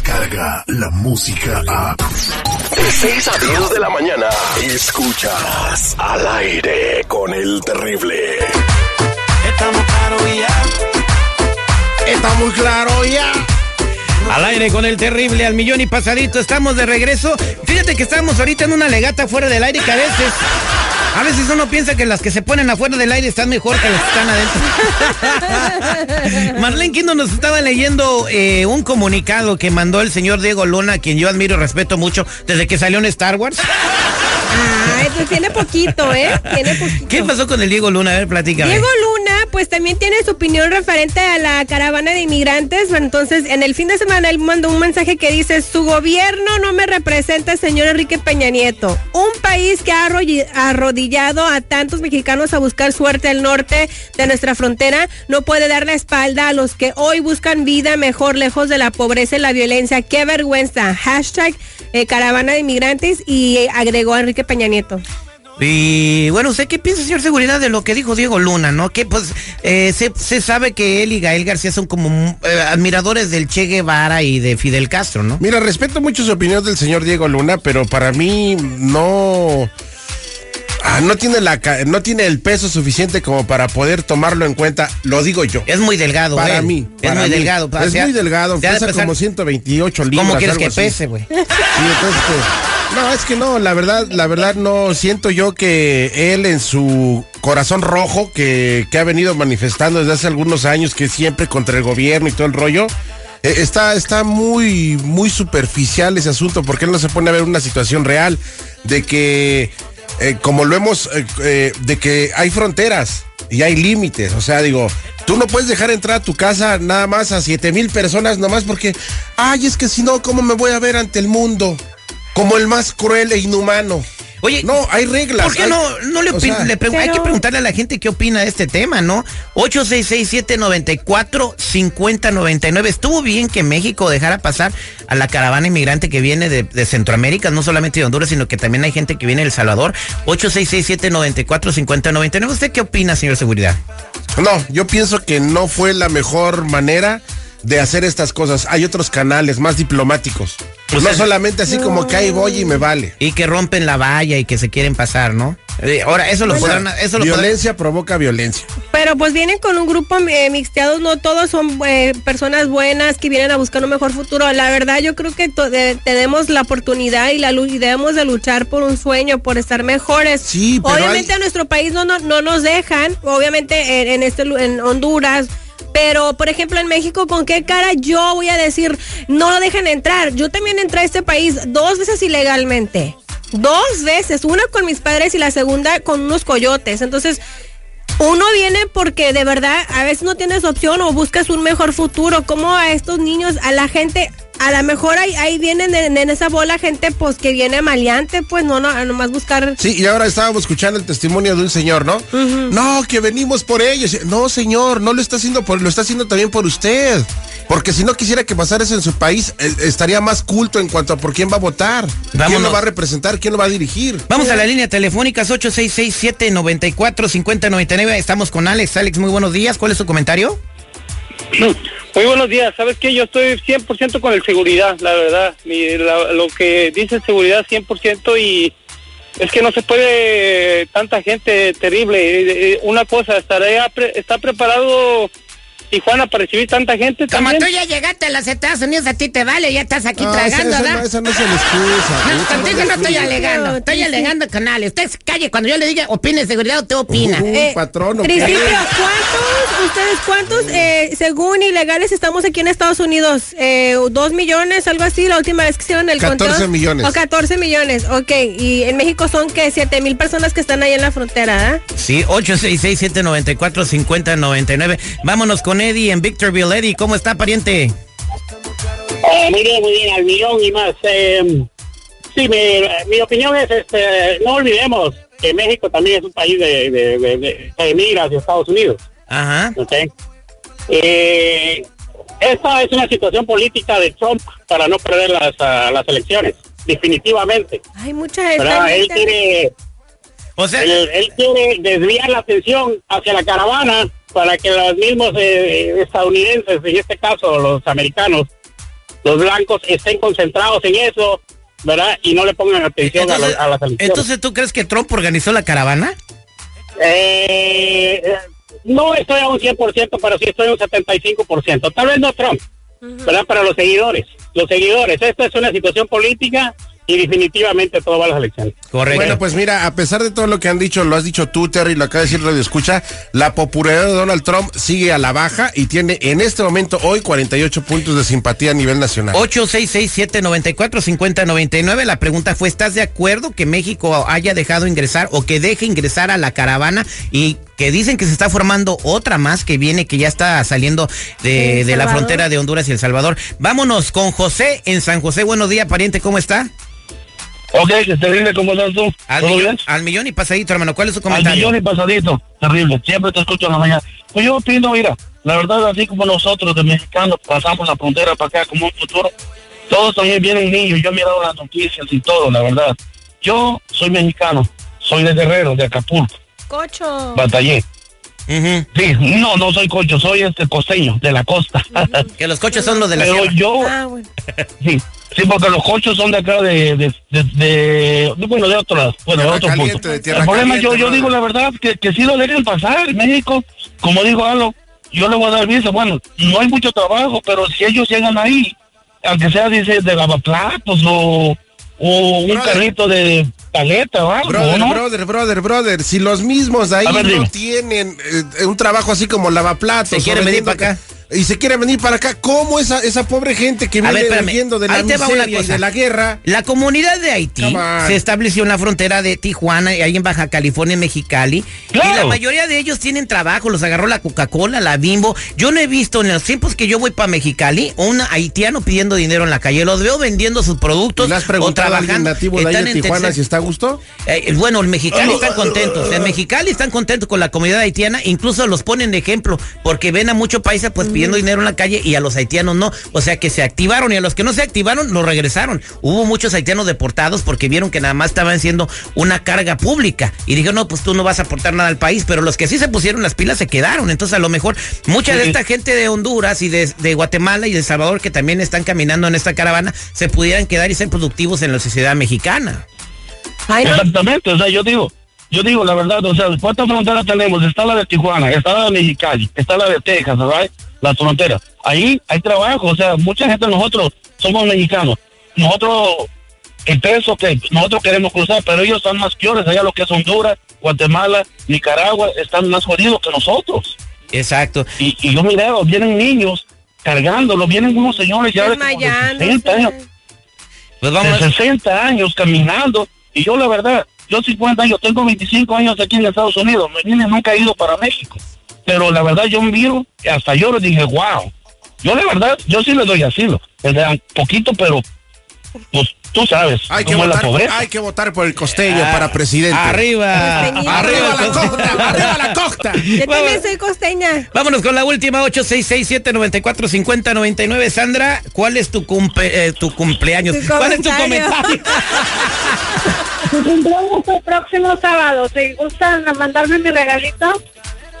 llega la música a... De 6 a 10 de la mañana, escuchas al aire con el terrible. Estamos claros ya. Está muy claro ya. Al aire con el terrible al millón y pasadito. Estamos de regreso. Fíjate que estamos ahorita en una legata fuera del aire que a veces. A veces uno piensa que las que se ponen afuera del aire están mejor que las que están adentro. Marlene Quindo nos estaba leyendo eh, un comunicado que mandó el señor Diego Luna, quien yo admiro y respeto mucho desde que salió en Star Wars. Ah, pues tiene poquito, ¿eh? Tiene poquito. ¿Qué pasó con el Diego Luna? A ver, platícame. Diego Luna, pues también tiene su opinión referente a la caravana de inmigrantes. Entonces, en el fin de semana él mandó un mensaje que dice: Su gobierno no me representa, señor Enrique Peña Nieto. Un país que ha arrodillado a tantos mexicanos a buscar suerte al norte de nuestra frontera no puede dar la espalda a los que hoy buscan vida mejor lejos de la pobreza y la violencia. ¡Qué vergüenza! Hashtag eh, caravana de inmigrantes y eh, agregó Enrique Peña Nieto. Y bueno, ¿usted qué piensa, señor Seguridad, de lo que dijo Diego Luna, no? Que pues eh, se, se sabe que él y Gael García son como mm, eh, admiradores del Che Guevara y de Fidel Castro, ¿no? Mira, respeto mucho su opinión del señor Diego Luna, pero para mí no. ah, no tiene la no tiene el peso suficiente como para poder tomarlo en cuenta, lo digo yo. Es muy delgado, Para él. mí. Es para muy mí. delgado. o Es sea, muy delgado, de pesa pesar- como 128 libras. ¿Cómo quieres que así. pese, güey? Sí, entonces, pues, no, es que no, la verdad, la verdad no siento yo que él en su corazón rojo que, que ha venido manifestando desde hace algunos años que siempre contra el gobierno y todo el rollo, eh, está, está muy, muy superficial ese asunto porque él no se pone a ver una situación real de que, eh, como lo hemos, eh, de que hay fronteras y hay límites, o sea, digo, tú no puedes dejar entrar a tu casa nada más a siete mil personas nomás porque, ay, es que si no, ¿cómo me voy a ver ante el mundo? Como el más cruel e inhumano. Oye, No, hay reglas. ¿Por qué hay- no, no le, o sea, le Hay que preguntarle a la gente qué opina de este tema, ¿no? 8667-94-5099. Estuvo bien que México dejara pasar a la caravana inmigrante que viene de, de Centroamérica, no solamente de Honduras, sino que también hay gente que viene de El Salvador. 8667-94-5099. ¿Usted qué opina, señor Seguridad? No, yo pienso que no fue la mejor manera de hacer estas cosas. Hay otros canales más diplomáticos. O no solamente así como que ahí voy y me vale. Y que rompen la valla y que se quieren pasar, ¿no? Eh, ahora, eso lo O sea, podrán... Eso lo podrán- violencia provoca violencia. Pero pues vienen con un grupo eh, mixteados, no todos son eh, personas buenas que vienen a buscar un mejor futuro. La verdad yo creo que de- tenemos la oportunidad y la y debemos de luchar por un sueño, por estar mejores. Sí, pero obviamente hay- a nuestro país no, no, no nos dejan, obviamente en, en este en Honduras. Pero, por ejemplo, en México, ¿con qué cara yo voy a decir no lo dejan entrar? Yo también entré a este país dos veces ilegalmente. Dos veces. Una con mis padres y la segunda con unos coyotes. Entonces, uno viene porque de verdad a veces no tienes opción o buscas un mejor futuro. Como a estos niños, a la gente, a lo mejor ahí, ahí vienen en, en esa bola gente pues que viene maleante, pues no, no, a nomás buscar. Sí, y ahora estábamos escuchando el testimonio de un señor, ¿no? No, que venimos por ellos. No, señor, no lo está haciendo por, lo está haciendo también por usted. Porque si no quisiera que pasara eso en su país, eh, estaría más culto en cuanto a por quién va a votar, quién lo va a representar, quién lo va a dirigir. Vamos a la línea telefónica 8667-94-5099. Estamos con Alex. Alex, muy buenos días. ¿Cuál es su comentario? Muy buenos días. ¿Sabes qué? Yo estoy 100% con el seguridad, la verdad. Lo que dice seguridad 100% y es que no se puede tanta gente terrible. Eh, eh, Una cosa, ¿estará pre- está preparado Tijuana para recibir tanta gente Como también? tú ya llegaste a los Estados Unidos, a ti te vale, ya estás aquí No, esa, tragando, esa ¿verdad? no, esa no es la excusa. No, contigo no estoy alegando, estoy sí, alegando con Ale. Usted se calle, cuando yo le diga opine seguridad, usted opina. Uh, patrón, ¿o qué? Principio, ¿cuántos, ustedes cuántos, eh, según ilegales, estamos aquí en Estados Unidos? Eh, ¿Dos millones, algo así? La última vez que hicieron el 14 conteo. millones. O 14 millones, ok. Y en México son que 7 mil personas que están ahí en la frontera, ¿ah? Sí, 866-794-5099. Vámonos con Eddie en Victorville. Eddie, ¿cómo está, pariente? Eh, muy bien, muy bien, al millón y más. Eh, sí, mi, mi opinión es, este, no olvidemos que México también es un país de, de, de, de- que emigra hacia Estados Unidos. Ajá. ¿ok? Eh, esta es una situación política de Trump para no perder las, ah, las elecciones, definitivamente. Hay mucha ¿verdad? Él quiere, O sea, él, él quiere desviar la atención hacia la caravana para que los mismos eh, estadounidenses, en este caso los americanos, los blancos estén concentrados en eso, ¿verdad? Y no le pongan atención a, la- a las elecciones. entonces, ¿tú crees que Trump organizó la caravana? Eh, eh, no estoy a un 100%, pero sí estoy a un 75%. Tal vez no Trump, ¿verdad? Para los seguidores. Los seguidores. Esta es una situación política y definitivamente todo va a las elecciones. Correcto. Bueno, pues mira, a pesar de todo lo que han dicho, lo has dicho tú, Terry, lo acaba de decir Radio Escucha, la popularidad de Donald Trump sigue a la baja y tiene en este momento hoy 48 puntos de simpatía a nivel nacional. 866-794-5099. La pregunta fue, ¿estás de acuerdo que México haya dejado ingresar o que deje ingresar a la caravana y que dicen que se está formando otra más que viene, que ya está saliendo de, ¿En de la frontera de Honduras y El Salvador? Vámonos con José en San José. Buenos días, pariente, ¿cómo está? Ok, terrible, ¿cómo estás tú? Al millón, al millón y pasadito, hermano. ¿Cuál es su Al comentario? millón y pasadito, terrible. Siempre te escucho en la mañana. Pues yo opino, mira, la verdad, así como nosotros de mexicanos pasamos la frontera para acá como un futuro, todos también vienen niños. Yo he mirado las noticias y todo, la verdad. Yo soy mexicano, soy de Guerrero, de Acapulco, Cocho. batallé. Ujú. Sí, no, no soy cocho, soy este costeño, de la costa. Que los coches son los de la Pero sierra. yo, Ah, bueno. sí, sí, porque los cochos son de acá, de, de, de, de- bueno, de otro, bueno, de otro caliente, punto. de El problema, caliente, yo, yo digo la verdad, que, que sí lo dejen pasar en México, como digo algo, yo le voy a dar visa, bueno, no hay mucho trabajo, pero si ellos llegan ahí, aunque sea, dice, de lavaplatos o, o un carrito de paleta o algo, Brother, ¿no? brother, brother, brother, si los mismos ahí ver, no dime. tienen eh, un trabajo así como lavaplatos. Se quieren venir para acá. Y se quieren venir para acá, ¿cómo esa, esa pobre gente que viene huyendo de la miseria y de la guerra? La comunidad de Haití se estableció en la frontera de Tijuana y ahí en Baja California, en Mexicali. Y la mayoría de ellos tienen trabajo, los agarró la Coca-Cola, la Bimbo. Yo no he visto en los tiempos que yo voy para Mexicali un haitiano pidiendo dinero en la calle. Los veo vendiendo sus productos ¿Le has o preguntado a trabajando. nativo de ahí en Tijuana tercer- si está a gusto? eh, bueno, en Mexicali están contentos. En Mexicali están contentos con la comunidad haitiana. Incluso los ponen de ejemplo porque ven a muchos países pues pidiendo dinero en la calle y a los haitianos no. O sea que se activaron y a los que no se activaron los regresaron. Hubo muchos haitianos deportados porque vieron que nada más estaban siendo una carga pública y dijeron no, pues tú no vas a aportar nada al país. Pero los que sí se pusieron las pilas se quedaron. Entonces a lo mejor mucha de esta gente de Honduras y de, de Guatemala y de El Salvador que también están caminando en esta caravana se pudieran quedar y ser productivos en la sociedad mexicana. Exactamente, o sea, yo digo, yo digo la verdad, o sea, ¿cuántas fronteras tenemos? Está la de Tijuana, está la de Mexicali, está la de Texas, ¿verdad? Las fronteras. Ahí hay trabajo, o sea, mucha gente nosotros somos mexicanos. Nosotros, el peso que nosotros queremos cruzar, pero ellos están más peores, allá lo que es Honduras, Guatemala, Nicaragua, están más jodidos que nosotros. Exacto. Y, y yo miré, vienen niños cargándolo, vienen unos señores ya de como de 60 años. Pues de vamos. 60 años caminando. Y yo, la verdad, yo 50 años, tengo 25 años aquí en Estados Unidos. Me vine, nunca he ido para México. Pero la verdad, yo miro, y hasta yo le dije, wow. Yo, la verdad, yo sí le doy asilo. Le dan poquito, pero, pues, tú sabes Hay que, cómo es la votar, hay que votar por el costeño Ah, para presidente. Arriba. ¡Arriba la costa! ¡Arriba la costa! Yo Vamos. también soy costeña. Vámonos con la última, 866-794-5099. Sandra, ¿cuál es tu, cumple- eh, tu cumpleaños? Tu ¿Cuál es tu comentario. comentario? Mi cumpleaños el próximo sábado. ¿Te gustan mandarme mi regalito?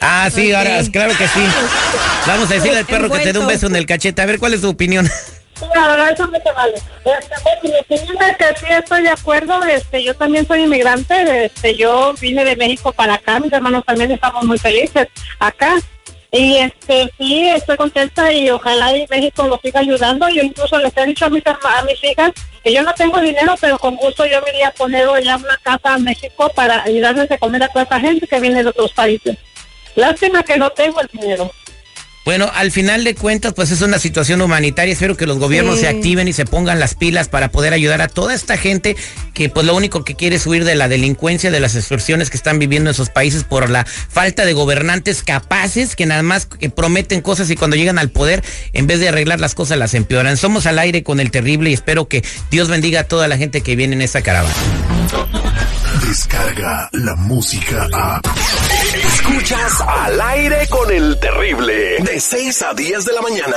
Ah, sí, ahora, claro que sí. Vamos a decirle al perro que te dé un beso en el cachete. A ver, ¿cuál es tu opinión? Sí, la verdad, eso me te vale. Este, bueno, mi opinión es que sí estoy de acuerdo. Este, yo también soy inmigrante. Este, yo vine de México para acá. Mis hermanos también estamos muy felices acá. Y este, sí, estoy contenta y ojalá y México lo siga ayudando. Yo incluso les he dicho a mis, a mis hijas que yo no tengo dinero, pero con gusto yo me iría a poner ya una casa a México para ayudarles a comer a toda esa gente que viene de otros países. Lástima que no tengo el dinero. Bueno, al final de cuentas, pues es una situación humanitaria. Espero que los gobiernos Sí. se activen y se pongan las pilas para poder ayudar a toda esta gente que pues lo único que quiere es huir de la delincuencia, de las extorsiones que están viviendo en esos países por la falta de gobernantes capaces que nada más que prometen cosas y cuando llegan al poder, en vez de arreglar las cosas, las empeoran. Somos al aire con el terrible y espero que Dios bendiga a toda la gente que viene en esta caravana. Descarga la música a. Escuchas al aire con el terrible. De 6 a 10 de la mañana.